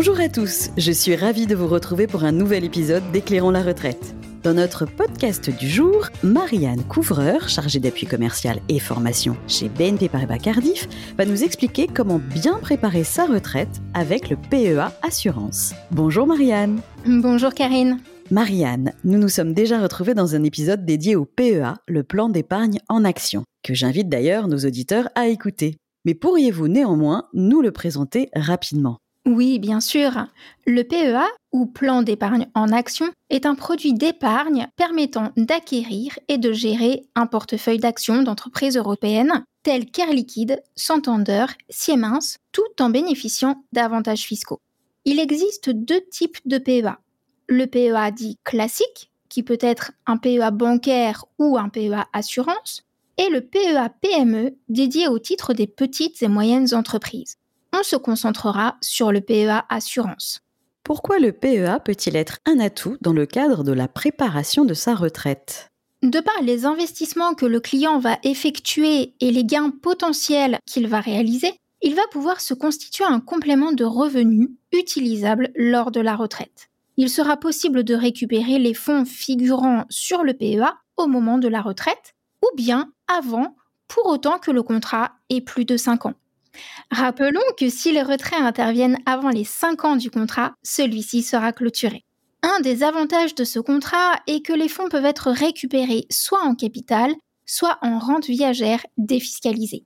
Bonjour à tous, je suis ravie de vous retrouver pour un nouvel épisode d'Éclairons la retraite. Dans notre podcast du jour, Marianne Couvreur, chargée d'appui commercial et formation chez BNP Paribas Cardiff, va nous expliquer comment bien préparer sa retraite avec le PEA Assurance. Bonjour Marianne. Bonjour Karine. Marianne, nous nous sommes déjà retrouvés dans un épisode dédié au PEA, le plan d'épargne en action, que j'invite d'ailleurs nos auditeurs à écouter. Mais pourriez-vous néanmoins nous le présenter rapidement? Oui, bien sûr. Le PEA, ou plan d'épargne en action, est un produit d'épargne permettant d'acquérir et de gérer un portefeuille d'actions d'entreprises européennes telles qu'Air Liquide, Santander, Siemens, tout en bénéficiant d'avantages fiscaux. Il existe deux types de PEA. Le PEA dit classique, qui peut être un PEA bancaire ou un PEA assurance, et le PEA PME dédié au titre des petites et moyennes entreprises on se concentrera sur le PEA assurance. Pourquoi le PEA peut-il être un atout dans le cadre de la préparation de sa retraite? De par les investissements que le client va effectuer et les gains potentiels qu'il va réaliser, il va pouvoir se constituer un complément de revenus utilisable lors de la retraite. Il sera possible de récupérer les fonds figurant sur le PEA au moment de la retraite ou bien avant, pour autant que le contrat ait plus de 5 ans. Rappelons que si les retraits interviennent avant les 5 ans du contrat, celui-ci sera clôturé. Un des avantages de ce contrat est que les fonds peuvent être récupérés soit en capital, soit en rente viagère défiscalisée.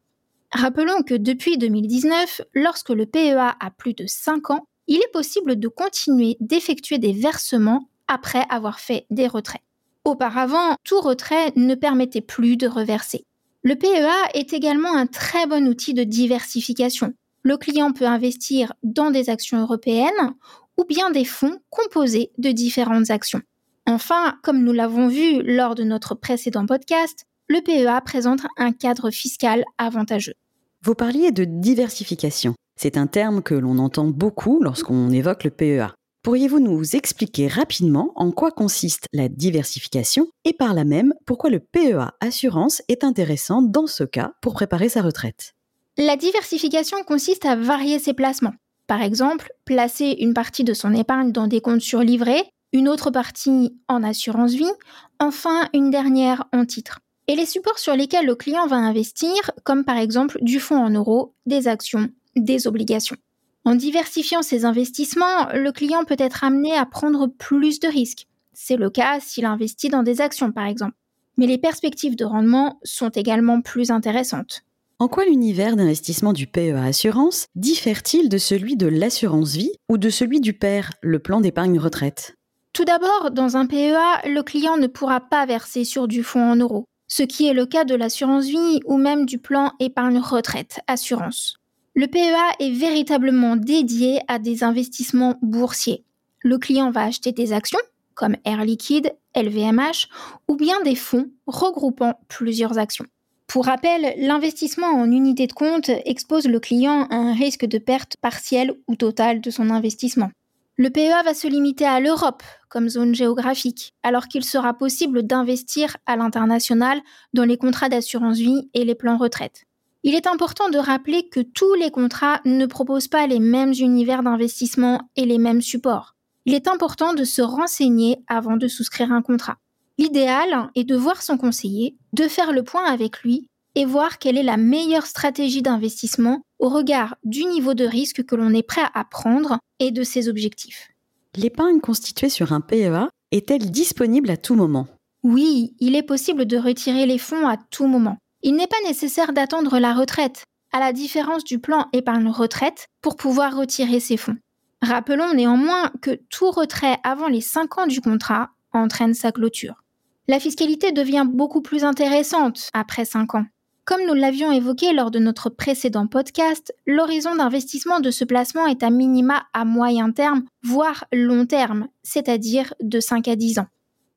Rappelons que depuis 2019, lorsque le PEA a plus de 5 ans, il est possible de continuer d'effectuer des versements après avoir fait des retraits. Auparavant, tout retrait ne permettait plus de reverser. Le PEA est également un très bon outil de diversification. Le client peut investir dans des actions européennes ou bien des fonds composés de différentes actions. Enfin, comme nous l'avons vu lors de notre précédent podcast, le PEA présente un cadre fiscal avantageux. Vous parliez de diversification. C'est un terme que l'on entend beaucoup lorsqu'on évoque le PEA. Pourriez-vous nous expliquer rapidement en quoi consiste la diversification et par là même pourquoi le PEA Assurance est intéressant dans ce cas pour préparer sa retraite? La diversification consiste à varier ses placements. Par exemple, placer une partie de son épargne dans des comptes surlivrés, une autre partie en assurance vie, enfin une dernière en titre. Et les supports sur lesquels le client va investir, comme par exemple du fonds en euros, des actions, des obligations. En diversifiant ses investissements, le client peut être amené à prendre plus de risques. C'est le cas s'il investit dans des actions par exemple. Mais les perspectives de rendement sont également plus intéressantes. En quoi l'univers d'investissement du PEA Assurance diffère-t-il de celui de l'assurance vie ou de celui du PER, le plan d'épargne retraite? Tout d'abord, dans un PEA, le client ne pourra pas verser sur du fonds en euros, ce qui est le cas de l'assurance vie ou même du plan épargne retraite assurance. Le PEA est véritablement dédié à des investissements boursiers. Le client va acheter des actions, comme Air Liquide, LVMH, ou bien des fonds regroupant plusieurs actions. Pour rappel, l'investissement en unité de compte expose le client à un risque de perte partielle ou totale de son investissement. Le PEA va se limiter à l'Europe comme zone géographique, alors qu'il sera possible d'investir à l'international dans les contrats d'assurance vie et les plans retraite. Il est important de rappeler que tous les contrats ne proposent pas les mêmes univers d'investissement et les mêmes supports. Il est important de se renseigner avant de souscrire un contrat. L'idéal est de voir son conseiller, de faire le point avec lui et voir quelle est la meilleure stratégie d'investissement au regard du niveau de risque que l'on est prêt à prendre et de ses objectifs. L'épargne constituée sur un PEA est-elle disponible à tout moment? Oui, il est possible de retirer les fonds à tout moment. Il n'est pas nécessaire d'attendre la retraite, à la différence du plan épargne retraite, pour pouvoir retirer ses fonds. Rappelons néanmoins que tout retrait avant les 5 ans du contrat entraîne sa clôture. La fiscalité devient beaucoup plus intéressante après 5 ans. Comme nous l'avions évoqué lors de notre précédent podcast, l'horizon d'investissement de ce placement est à minima à moyen terme, voire long terme, c'est-à-dire de 5 à 10 ans.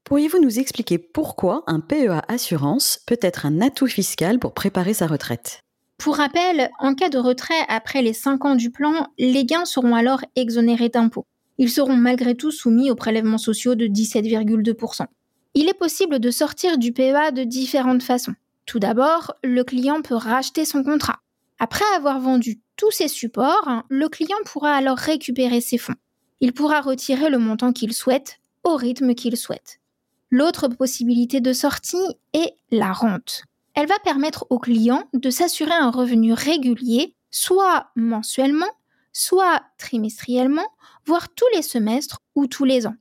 Pourriez-vous nous expliquer pourquoi un PEA assurance peut être un atout fiscal pour préparer sa retraite? Pour rappel, en cas de retrait après les 5 ans du plan, les gains seront alors exonérés d'impôts. Ils seront malgré tout soumis aux prélèvements sociaux de 17,2%. Il est possible de sortir du PEA de différentes façons. Tout d'abord, le client peut racheter son contrat. Après avoir vendu tous ces supports, le client pourra alors récupérer ses fonds. Il pourra retirer le montant qu'il souhaite au rythme qu'il souhaite. L'autre possibilité de sortie est la rente. Elle va permettre au client de s'assurer un revenu régulier, soit mensuellement, soit trimestriellement, voire tous les semestres ou tous les ans.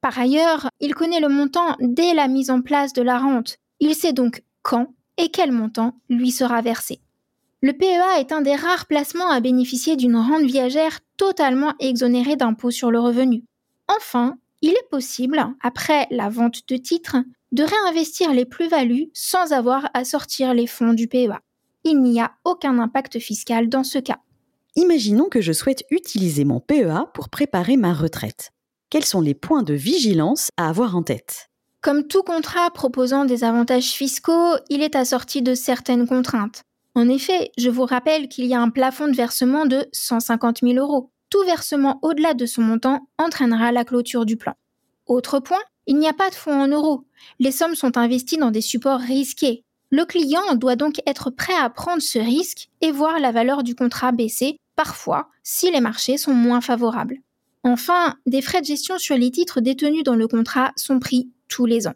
Par ailleurs, il connaît le montant dès la mise en place de la rente. Il sait donc quand et quel montant lui sera versé. Le PEA est un des rares placements à bénéficier d'une rente viagère totalement exonérée d'impôt sur le revenu. Enfin, il est possible, après la vente de titres, de réinvestir les plus-values sans avoir à sortir les fonds du PEA. Il n'y a aucun impact fiscal dans ce cas. Imaginons que je souhaite utiliser mon PEA pour préparer ma retraite. Quels sont les points de vigilance à avoir en tête? Comme tout contrat proposant des avantages fiscaux, il est assorti de certaines contraintes. En effet, je vous rappelle qu'il y a un plafond de versement de 150 000 euros. Tout versement au-delà de ce montant entraînera la clôture du plan. Autre point, il n'y a pas de fonds en euros. Les sommes sont investies dans des supports risqués. Le client doit donc être prêt à prendre ce risque et voir la valeur du contrat baisser, parfois, si les marchés sont moins favorables. Enfin, des frais de gestion sur les titres détenus dans le contrat sont pris tous les ans.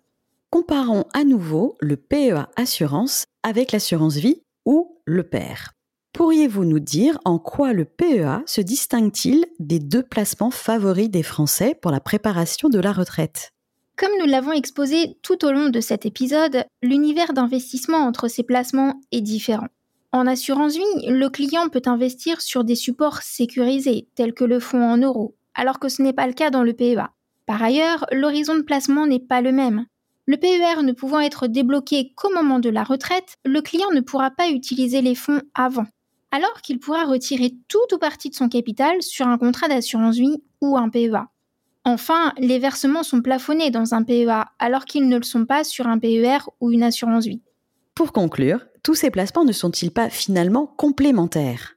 Comparons à nouveau le PEA Assurance avec l'assurance vie ou le père. Pourriez-vous nous dire en quoi le PEA se distingue-t-il des deux placements favoris des Français pour la préparation de la retraite? Comme nous l'avons exposé tout au long de cet épisode, l'univers d'investissement entre ces placements est différent. En assurance vie, le client peut investir sur des supports sécurisés tels que le fonds en euros, alors que ce n'est pas le cas dans le PEA. Par ailleurs, l'horizon de placement n'est pas le même. Le PER ne pouvant être débloqué qu'au moment de la retraite, le client ne pourra pas utiliser les fonds avant, alors qu'il pourra retirer tout ou partie de son capital sur un contrat d'assurance vie ou un PEA. Enfin, les versements sont plafonnés dans un PEA alors qu'ils ne le sont pas sur un PER ou une assurance vie. Pour conclure, tous ces placements ne sont-ils pas finalement complémentaires?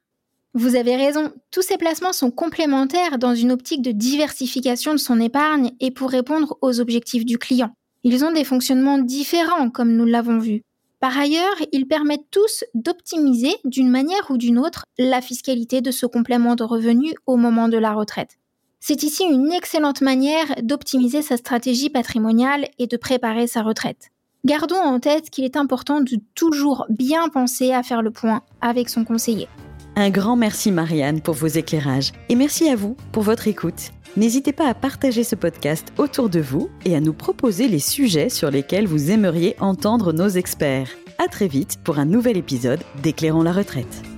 Vous avez raison, tous ces placements sont complémentaires dans une optique de diversification de son épargne et pour répondre aux objectifs du client. Ils ont des fonctionnements différents, comme nous l'avons vu. Par ailleurs, ils permettent tous d'optimiser d'une manière ou d'une autre la fiscalité de ce complément de revenus au moment de la retraite. C'est ici une excellente manière d'optimiser sa stratégie patrimoniale et de préparer sa retraite. Gardons en tête qu'il est important de toujours bien penser à faire le point avec son conseiller. Un grand merci Marianne pour vos éclairages et merci à vous pour votre écoute. N'hésitez pas à partager ce podcast autour de vous et à nous proposer les sujets sur lesquels vous aimeriez entendre nos experts. À très vite pour un nouvel épisode d'Éclairons la retraite.